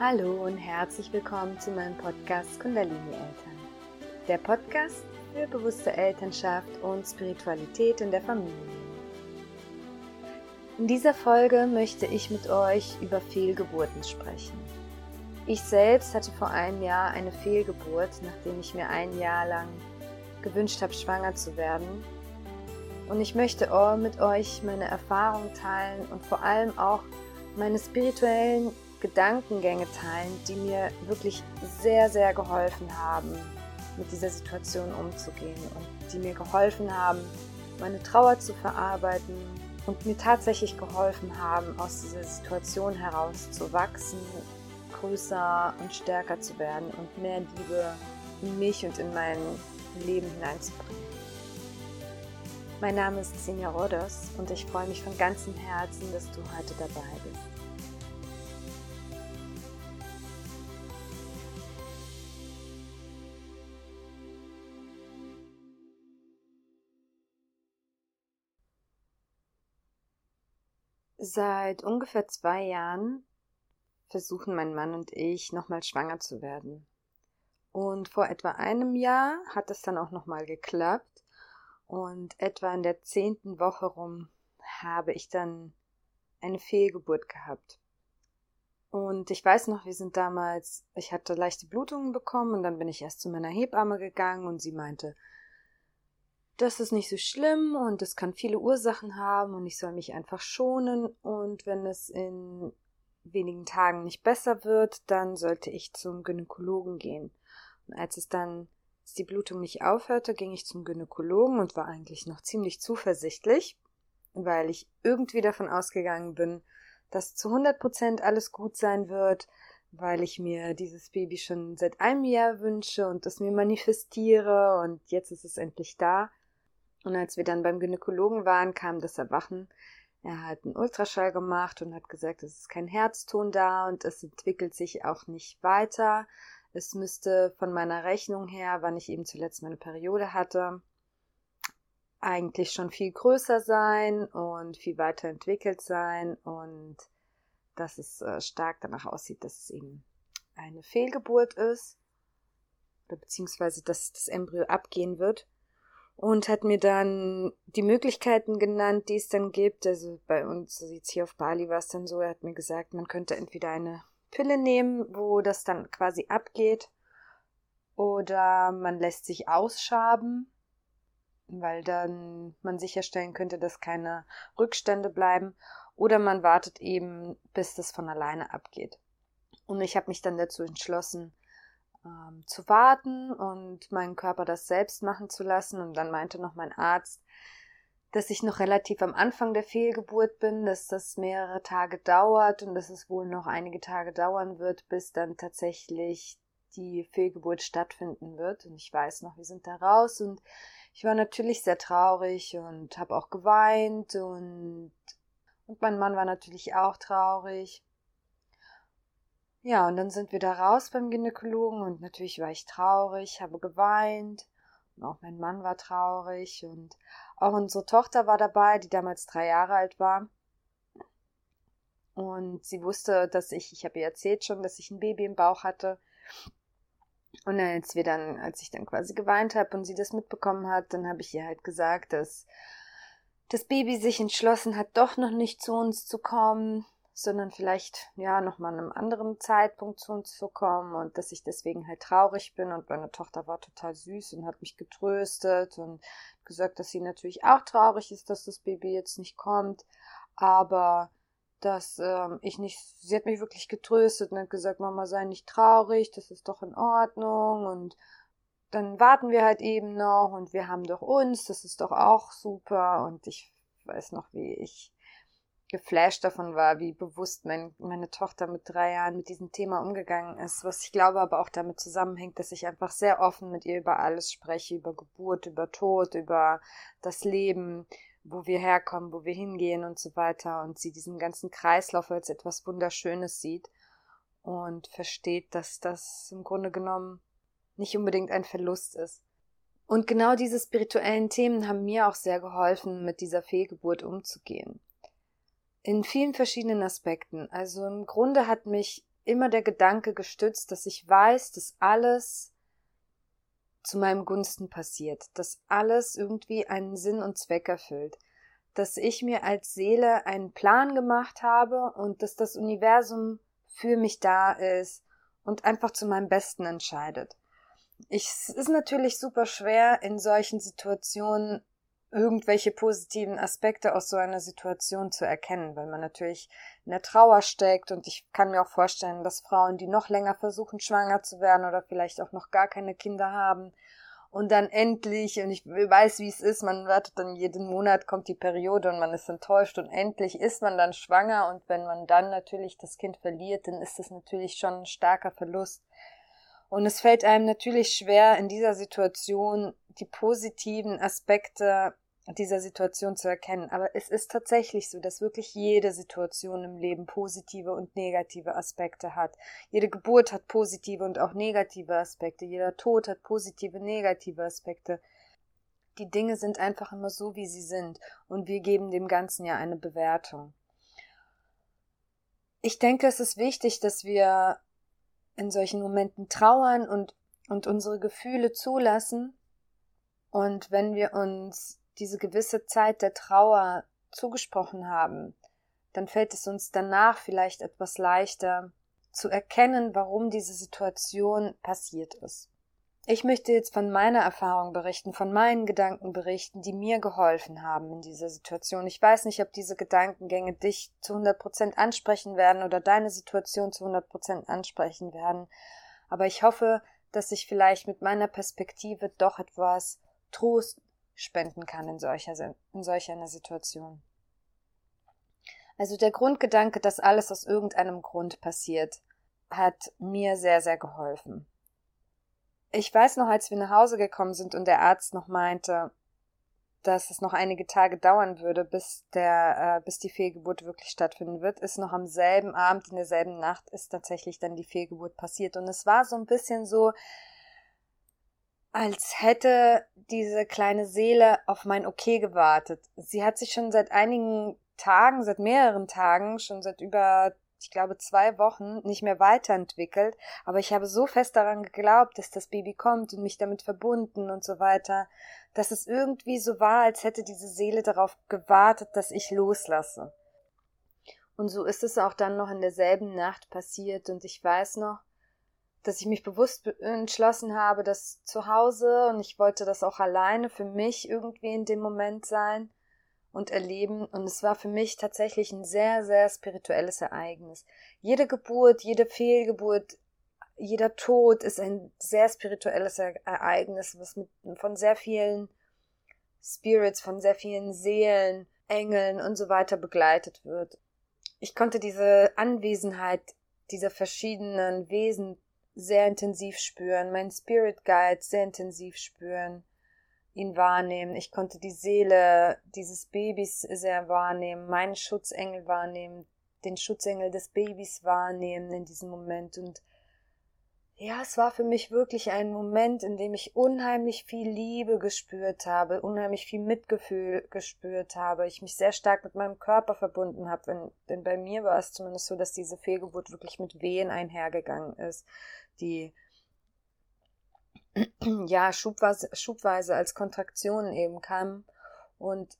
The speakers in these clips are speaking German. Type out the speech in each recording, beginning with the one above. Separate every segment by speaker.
Speaker 1: Hallo und herzlich willkommen zu meinem Podcast Kundalini Eltern. Der Podcast für bewusste Elternschaft und Spiritualität in der Familie. In dieser Folge möchte ich mit euch über Fehlgeburten sprechen. Ich selbst hatte vor einem Jahr eine Fehlgeburt, nachdem ich mir ein Jahr lang gewünscht habe, schwanger zu werden. Und ich möchte mit euch meine Erfahrungen teilen und vor allem auch meine spirituellen Gedankengänge teilen, die mir wirklich sehr, sehr geholfen haben, mit dieser Situation umzugehen und die mir geholfen haben, meine Trauer zu verarbeiten und mir tatsächlich geholfen haben, aus dieser Situation heraus zu wachsen, größer und stärker zu werden und mehr Liebe in mich und in mein Leben hineinzubringen. Mein Name ist Sinja Rodos und ich freue mich von ganzem Herzen, dass du heute dabei bist. Seit ungefähr zwei Jahren versuchen mein Mann und ich nochmal schwanger zu werden. Und vor etwa einem Jahr hat es dann auch nochmal geklappt. Und etwa in der zehnten Woche rum habe ich dann eine Fehlgeburt gehabt. Und ich weiß noch, wir sind damals, ich hatte leichte Blutungen bekommen und dann bin ich erst zu meiner Hebamme gegangen und sie meinte, das ist nicht so schlimm und es kann viele Ursachen haben und ich soll mich einfach schonen und wenn es in wenigen Tagen nicht besser wird, dann sollte ich zum Gynäkologen gehen. Und als es dann als die Blutung nicht aufhörte, ging ich zum Gynäkologen und war eigentlich noch ziemlich zuversichtlich, weil ich irgendwie davon ausgegangen bin, dass zu 100 Prozent alles gut sein wird, weil ich mir dieses Baby schon seit einem Jahr wünsche und es mir manifestiere und jetzt ist es endlich da. Und als wir dann beim Gynäkologen waren, kam das Erwachen. Er hat einen Ultraschall gemacht und hat gesagt, es ist kein Herzton da und es entwickelt sich auch nicht weiter. Es müsste von meiner Rechnung her, wann ich eben zuletzt meine Periode hatte, eigentlich schon viel größer sein und viel weiter entwickelt sein und dass es äh, stark danach aussieht, dass es eben eine Fehlgeburt ist beziehungsweise dass das Embryo abgehen wird und hat mir dann die Möglichkeiten genannt, die es dann gibt. Also bei uns jetzt hier auf Bali war es dann so, er hat mir gesagt, man könnte entweder eine Pille nehmen, wo das dann quasi abgeht, oder man lässt sich ausschaben, weil dann man sicherstellen könnte, dass keine Rückstände bleiben, oder man wartet eben, bis das von alleine abgeht. Und ich habe mich dann dazu entschlossen, ähm, zu warten und meinen Körper das selbst machen zu lassen. Und dann meinte noch mein Arzt, dass ich noch relativ am Anfang der Fehlgeburt bin, dass das mehrere Tage dauert und dass es wohl noch einige Tage dauern wird, bis dann tatsächlich die Fehlgeburt stattfinden wird. Und ich weiß noch, wir sind da raus und ich war natürlich sehr traurig und habe auch geweint und und mein Mann war natürlich auch traurig. Ja, und dann sind wir da raus beim Gynäkologen und natürlich war ich traurig, habe geweint und auch mein Mann war traurig und auch unsere Tochter war dabei, die damals drei Jahre alt war. Und sie wusste, dass ich, ich habe ihr erzählt schon, dass ich ein Baby im Bauch hatte. Und als wir dann, als ich dann quasi geweint habe und sie das mitbekommen hat, dann habe ich ihr halt gesagt, dass das Baby sich entschlossen hat, doch noch nicht zu uns zu kommen, sondern vielleicht ja nochmal an einem anderen Zeitpunkt zu uns zu kommen und dass ich deswegen halt traurig bin und meine Tochter war total süß und hat mich getröstet und gesagt, dass sie natürlich auch traurig ist, dass das Baby jetzt nicht kommt, aber dass ähm, ich nicht, sie hat mich wirklich getröstet und hat gesagt, Mama sei nicht traurig, das ist doch in Ordnung und dann warten wir halt eben noch und wir haben doch uns, das ist doch auch super und ich weiß noch, wie ich geflasht davon war, wie bewusst mein, meine Tochter mit drei Jahren mit diesem Thema umgegangen ist, was ich glaube aber auch damit zusammenhängt, dass ich einfach sehr offen mit ihr über alles spreche, über Geburt, über Tod, über das Leben, wo wir herkommen, wo wir hingehen und so weiter. Und sie diesen ganzen Kreislauf als etwas Wunderschönes sieht und versteht, dass das im Grunde genommen nicht unbedingt ein Verlust ist. Und genau diese spirituellen Themen haben mir auch sehr geholfen, mit dieser Fehlgeburt umzugehen in vielen verschiedenen Aspekten. Also im Grunde hat mich immer der Gedanke gestützt, dass ich weiß, dass alles zu meinem Gunsten passiert, dass alles irgendwie einen Sinn und Zweck erfüllt, dass ich mir als Seele einen Plan gemacht habe und dass das Universum für mich da ist und einfach zu meinem Besten entscheidet. Ich, es ist natürlich super schwer, in solchen Situationen irgendwelche positiven Aspekte aus so einer Situation zu erkennen, weil man natürlich in der Trauer steckt und ich kann mir auch vorstellen, dass Frauen, die noch länger versuchen, schwanger zu werden oder vielleicht auch noch gar keine Kinder haben und dann endlich, und ich weiß, wie es ist, man wartet dann jeden Monat, kommt die Periode und man ist enttäuscht und endlich ist man dann schwanger und wenn man dann natürlich das Kind verliert, dann ist das natürlich schon ein starker Verlust. Und es fällt einem natürlich schwer, in dieser Situation die positiven Aspekte dieser Situation zu erkennen. Aber es ist tatsächlich so, dass wirklich jede Situation im Leben positive und negative Aspekte hat. Jede Geburt hat positive und auch negative Aspekte. Jeder Tod hat positive, negative Aspekte. Die Dinge sind einfach immer so, wie sie sind. Und wir geben dem Ganzen ja eine Bewertung. Ich denke, es ist wichtig, dass wir in solchen Momenten trauern und, und unsere Gefühle zulassen. Und wenn wir uns diese gewisse Zeit der Trauer zugesprochen haben, dann fällt es uns danach vielleicht etwas leichter zu erkennen, warum diese Situation passiert ist. Ich möchte jetzt von meiner Erfahrung berichten, von meinen Gedanken berichten, die mir geholfen haben in dieser Situation. Ich weiß nicht, ob diese Gedankengänge dich zu 100 Prozent ansprechen werden oder deine Situation zu 100 Prozent ansprechen werden. Aber ich hoffe, dass ich vielleicht mit meiner Perspektive doch etwas Trost spenden kann in solcher, in solch einer Situation. Also der Grundgedanke, dass alles aus irgendeinem Grund passiert, hat mir sehr, sehr geholfen. Ich weiß noch, als wir nach Hause gekommen sind und der Arzt noch meinte, dass es noch einige Tage dauern würde, bis der, äh, bis die Fehlgeburt wirklich stattfinden wird, ist noch am selben Abend, in derselben Nacht, ist tatsächlich dann die Fehlgeburt passiert. Und es war so ein bisschen so, als hätte diese kleine Seele auf mein Okay gewartet. Sie hat sich schon seit einigen Tagen, seit mehreren Tagen, schon seit über, ich glaube, zwei Wochen nicht mehr weiterentwickelt, aber ich habe so fest daran geglaubt, dass das Baby kommt und mich damit verbunden und so weiter, dass es irgendwie so war, als hätte diese Seele darauf gewartet, dass ich loslasse. Und so ist es auch dann noch in derselben Nacht passiert und ich weiß noch, dass ich mich bewusst entschlossen habe, das zu Hause und ich wollte das auch alleine für mich irgendwie in dem Moment sein und erleben und es war für mich tatsächlich ein sehr, sehr spirituelles Ereignis. Jede Geburt, jede Fehlgeburt, jeder Tod ist ein sehr spirituelles Ereignis, was mit, von sehr vielen Spirits, von sehr vielen Seelen, Engeln und so weiter begleitet wird. Ich konnte diese Anwesenheit dieser verschiedenen Wesen sehr intensiv spüren, mein Spirit Guide sehr intensiv spüren, ihn wahrnehmen. Ich konnte die Seele dieses Babys sehr wahrnehmen, meinen Schutzengel wahrnehmen, den Schutzengel des Babys wahrnehmen in diesem Moment. Und ja, es war für mich wirklich ein Moment, in dem ich unheimlich viel Liebe gespürt habe, unheimlich viel Mitgefühl gespürt habe, ich mich sehr stark mit meinem Körper verbunden habe, denn, denn bei mir war es zumindest so, dass diese Fehlgeburt wirklich mit Wehen einhergegangen ist die ja schubweise, schubweise als Kontraktionen eben kam. Und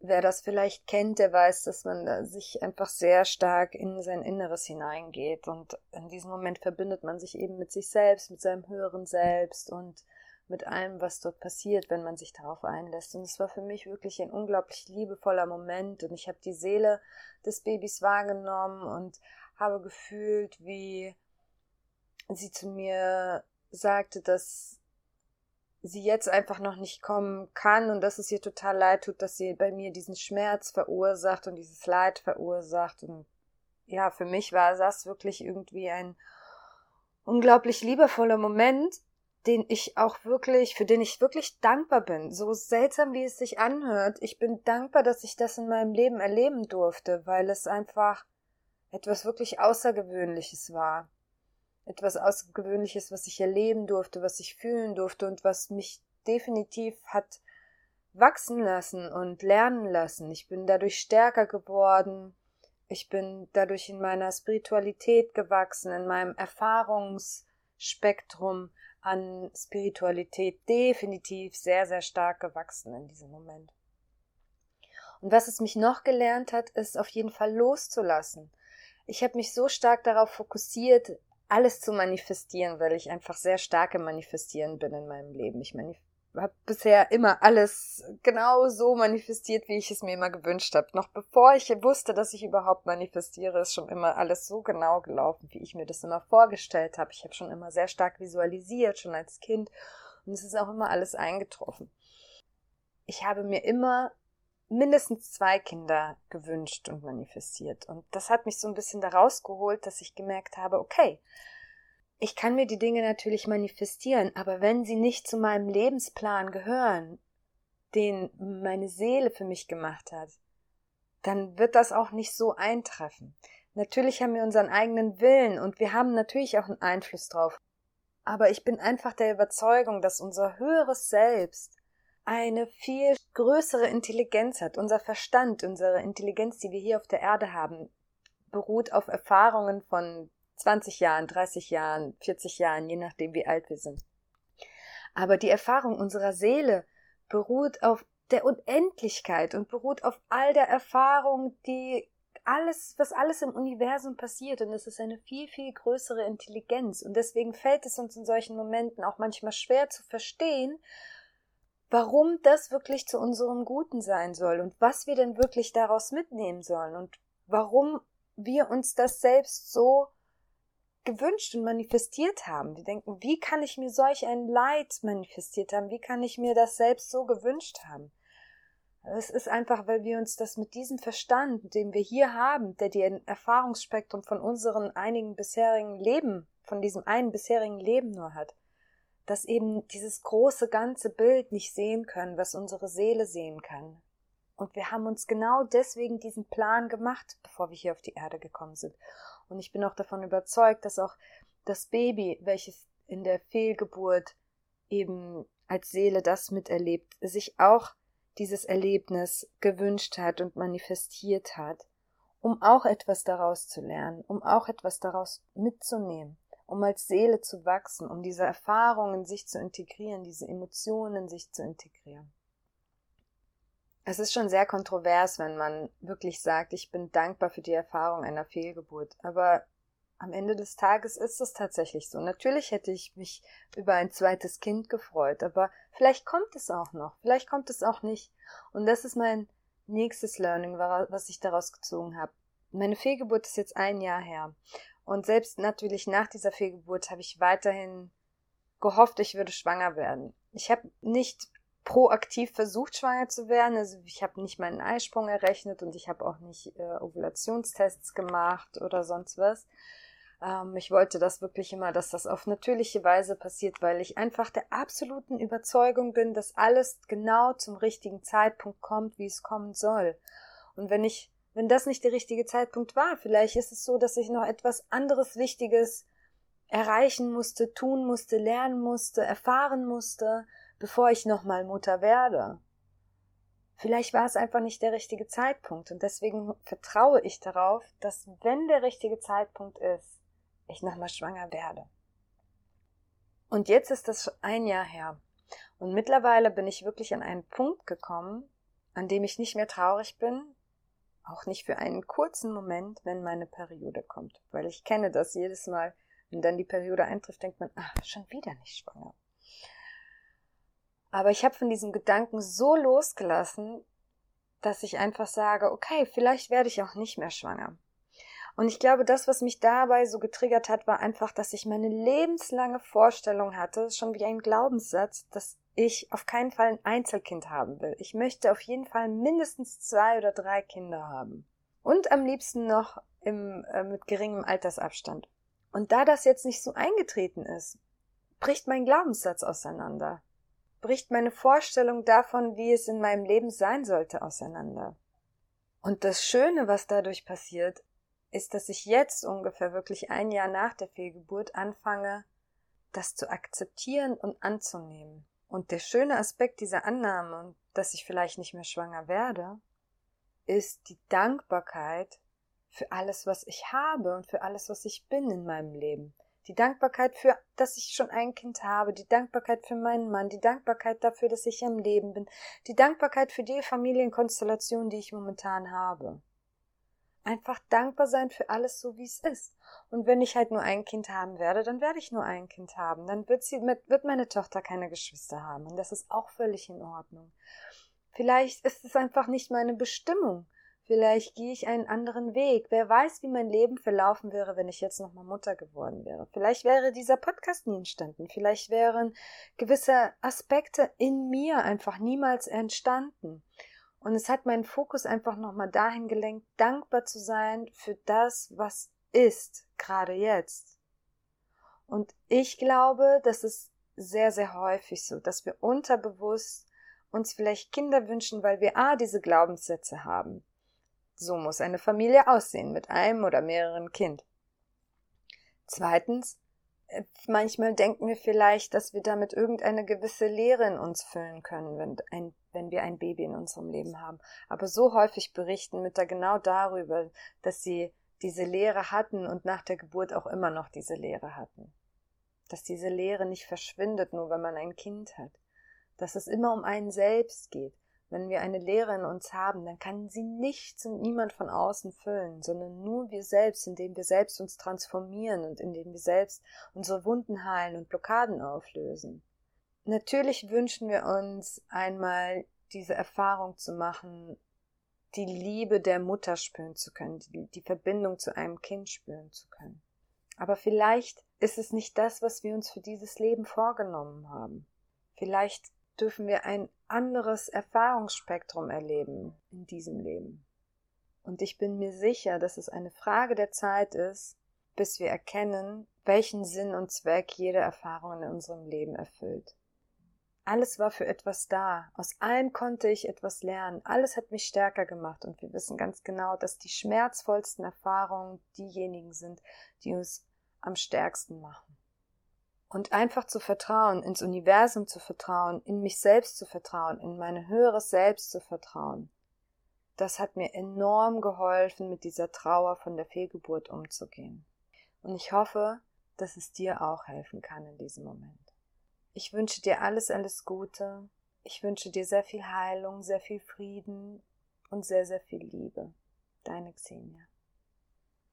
Speaker 1: wer das vielleicht kennt, der weiß, dass man sich einfach sehr stark in sein Inneres hineingeht. Und in diesem Moment verbindet man sich eben mit sich selbst, mit seinem höheren Selbst und mit allem, was dort passiert, wenn man sich darauf einlässt. Und es war für mich wirklich ein unglaublich liebevoller Moment. Und ich habe die Seele des Babys wahrgenommen und habe gefühlt, wie sie zu mir sagte, dass sie jetzt einfach noch nicht kommen kann und dass es ihr total leid tut, dass sie bei mir diesen Schmerz verursacht und dieses Leid verursacht. Und ja, für mich war das wirklich irgendwie ein unglaublich liebevoller Moment, den ich auch wirklich, für den ich wirklich dankbar bin. So seltsam, wie es sich anhört. Ich bin dankbar, dass ich das in meinem Leben erleben durfte, weil es einfach etwas wirklich Außergewöhnliches war etwas Außergewöhnliches, was ich erleben durfte, was ich fühlen durfte und was mich definitiv hat wachsen lassen und lernen lassen. Ich bin dadurch stärker geworden, Ich bin dadurch in meiner Spiritualität gewachsen, in meinem Erfahrungsspektrum an Spiritualität definitiv sehr, sehr stark gewachsen in diesem Moment. Und was es mich noch gelernt hat, ist auf jeden Fall loszulassen. Ich habe mich so stark darauf fokussiert, alles zu manifestieren, weil ich einfach sehr stark im Manifestieren bin in meinem Leben. Ich manif habe bisher immer alles genau so manifestiert, wie ich es mir immer gewünscht habe. Noch bevor ich wusste, dass ich überhaupt manifestiere, ist schon immer alles so genau gelaufen, wie ich mir das immer vorgestellt habe. Ich habe schon immer sehr stark visualisiert, schon als Kind. Und es ist auch immer alles eingetroffen. Ich habe mir immer mindestens zwei Kinder gewünscht und manifestiert. Und das hat mich so ein bisschen daraus geholt, dass ich gemerkt habe, okay, ich kann mir die Dinge natürlich manifestieren, aber wenn sie nicht zu meinem Lebensplan gehören, den meine Seele für mich gemacht hat, dann wird das auch nicht so eintreffen. Natürlich haben wir unseren eigenen Willen und wir haben natürlich auch einen Einfluss drauf. Aber ich bin einfach der Überzeugung, dass unser höheres Selbst eine viel größere Intelligenz hat. Unser Verstand, unsere Intelligenz, die wir hier auf der Erde haben, beruht auf Erfahrungen von 20 Jahren, 30 Jahren, 40 Jahren, je nachdem, wie alt wir sind. Aber die Erfahrung unserer Seele beruht auf der Unendlichkeit und beruht auf all der Erfahrung, die alles, was alles im Universum passiert. Und es ist eine viel, viel größere Intelligenz. Und deswegen fällt es uns in solchen Momenten auch manchmal schwer zu verstehen, warum das wirklich zu unserem Guten sein soll und was wir denn wirklich daraus mitnehmen sollen und warum wir uns das selbst so gewünscht und manifestiert haben. Wir denken, wie kann ich mir solch ein Leid manifestiert haben? Wie kann ich mir das selbst so gewünscht haben? Es ist einfach, weil wir uns das mit diesem Verstand, den wir hier haben, der die Erfahrungsspektrum von unseren einigen bisherigen Leben, von diesem einen bisherigen Leben nur hat, dass eben dieses große ganze Bild nicht sehen können, was unsere Seele sehen kann. Und wir haben uns genau deswegen diesen Plan gemacht, bevor wir hier auf die Erde gekommen sind. Und ich bin auch davon überzeugt, dass auch das Baby, welches in der Fehlgeburt eben als Seele das miterlebt, sich auch dieses Erlebnis gewünscht hat und manifestiert hat, um auch etwas daraus zu lernen, um auch etwas daraus mitzunehmen, um als Seele zu wachsen, um diese Erfahrungen sich zu integrieren, diese Emotionen sich zu integrieren. Es ist schon sehr kontrovers, wenn man wirklich sagt, ich bin dankbar für die Erfahrung einer Fehlgeburt. Aber am Ende des Tages ist es tatsächlich so. Natürlich hätte ich mich über ein zweites Kind gefreut, aber vielleicht kommt es auch noch, vielleicht kommt es auch nicht. Und das ist mein nächstes Learning, was ich daraus gezogen habe. Meine Fehlgeburt ist jetzt ein Jahr her. Und selbst natürlich nach dieser Fehlgeburt habe ich weiterhin gehofft, ich würde schwanger werden. Ich habe nicht proaktiv versucht, schwanger zu werden. Also ich habe nicht meinen Eisprung errechnet und ich habe auch nicht äh, Ovulationstests gemacht oder sonst was. Ähm, ich wollte das wirklich immer, dass das auf natürliche Weise passiert, weil ich einfach der absoluten Überzeugung bin, dass alles genau zum richtigen Zeitpunkt kommt, wie es kommen soll. Und wenn ich, wenn das nicht der richtige Zeitpunkt war, vielleicht ist es so, dass ich noch etwas anderes Wichtiges erreichen musste, tun musste, lernen musste, erfahren musste, bevor ich nochmal Mutter werde. Vielleicht war es einfach nicht der richtige Zeitpunkt und deswegen vertraue ich darauf, dass wenn der richtige Zeitpunkt ist, ich nochmal schwanger werde. Und jetzt ist das ein Jahr her. Und mittlerweile bin ich wirklich an einen Punkt gekommen, an dem ich nicht mehr traurig bin, auch nicht für einen kurzen Moment, wenn meine Periode kommt. Weil ich kenne das jedes Mal, wenn dann die Periode eintrifft, denkt man, ah, schon wieder nicht schwanger. Aber ich habe von diesem Gedanken so losgelassen, dass ich einfach sage, okay, vielleicht werde ich auch nicht mehr schwanger. Und ich glaube, das, was mich dabei so getriggert hat, war einfach, dass ich meine lebenslange Vorstellung hatte, schon wie ein Glaubenssatz, dass ich auf keinen Fall ein Einzelkind haben will. Ich möchte auf jeden Fall mindestens zwei oder drei Kinder haben. Und am liebsten noch im, äh, mit geringem Altersabstand. Und da das jetzt nicht so eingetreten ist, bricht mein Glaubenssatz auseinander bricht meine Vorstellung davon, wie es in meinem Leben sein sollte, auseinander. Und das Schöne, was dadurch passiert, ist, dass ich jetzt ungefähr wirklich ein Jahr nach der Fehlgeburt anfange, das zu akzeptieren und anzunehmen. Und der schöne Aspekt dieser Annahme, dass ich vielleicht nicht mehr schwanger werde, ist die Dankbarkeit, für alles, was ich habe und für alles, was ich bin in meinem Leben. Die Dankbarkeit für, dass ich schon ein Kind habe, die Dankbarkeit für meinen Mann, die Dankbarkeit dafür, dass ich am Leben bin, die Dankbarkeit für die Familienkonstellation, die ich momentan habe. Einfach dankbar sein für alles so, wie es ist. Und wenn ich halt nur ein Kind haben werde, dann werde ich nur ein Kind haben. Dann wird sie, wird meine Tochter keine Geschwister haben. Und das ist auch völlig in Ordnung. Vielleicht ist es einfach nicht meine Bestimmung. Vielleicht gehe ich einen anderen Weg. Wer weiß, wie mein Leben verlaufen wäre, wenn ich jetzt nochmal Mutter geworden wäre. Vielleicht wäre dieser Podcast nie entstanden. Vielleicht wären gewisse Aspekte in mir einfach niemals entstanden. Und es hat meinen Fokus einfach nochmal dahin gelenkt, dankbar zu sein für das, was ist, gerade jetzt. Und ich glaube, das ist sehr, sehr häufig so, dass wir unterbewusst uns vielleicht Kinder wünschen, weil wir A, diese Glaubenssätze haben. So muss eine Familie aussehen mit einem oder mehreren Kind. Zweitens, manchmal denken wir vielleicht, dass wir damit irgendeine gewisse Leere in uns füllen können, wenn, ein, wenn wir ein Baby in unserem Leben haben. Aber so häufig berichten Mütter genau darüber, dass sie diese Leere hatten und nach der Geburt auch immer noch diese Leere hatten. Dass diese Leere nicht verschwindet, nur wenn man ein Kind hat. Dass es immer um einen selbst geht. Wenn wir eine Lehre in uns haben, dann kann sie nichts und niemand von außen füllen, sondern nur wir selbst, indem wir selbst uns transformieren und indem wir selbst unsere Wunden heilen und Blockaden auflösen. Natürlich wünschen wir uns einmal diese Erfahrung zu machen, die Liebe der Mutter spüren zu können, die, die Verbindung zu einem Kind spüren zu können. Aber vielleicht ist es nicht das, was wir uns für dieses Leben vorgenommen haben. Vielleicht dürfen wir ein anderes Erfahrungsspektrum erleben in diesem Leben. Und ich bin mir sicher, dass es eine Frage der Zeit ist, bis wir erkennen, welchen Sinn und Zweck jede Erfahrung in unserem Leben erfüllt. Alles war für etwas da. Aus allem konnte ich etwas lernen. Alles hat mich stärker gemacht. Und wir wissen ganz genau, dass die schmerzvollsten Erfahrungen diejenigen sind, die uns am stärksten machen. Und einfach zu vertrauen, ins Universum zu vertrauen, in mich selbst zu vertrauen, in mein höheres Selbst zu vertrauen. Das hat mir enorm geholfen, mit dieser Trauer von der Fehlgeburt umzugehen. Und ich hoffe, dass es dir auch helfen kann in diesem Moment. Ich wünsche dir alles, alles Gute. Ich wünsche dir sehr viel Heilung, sehr viel Frieden und sehr, sehr viel Liebe. Deine Xenia.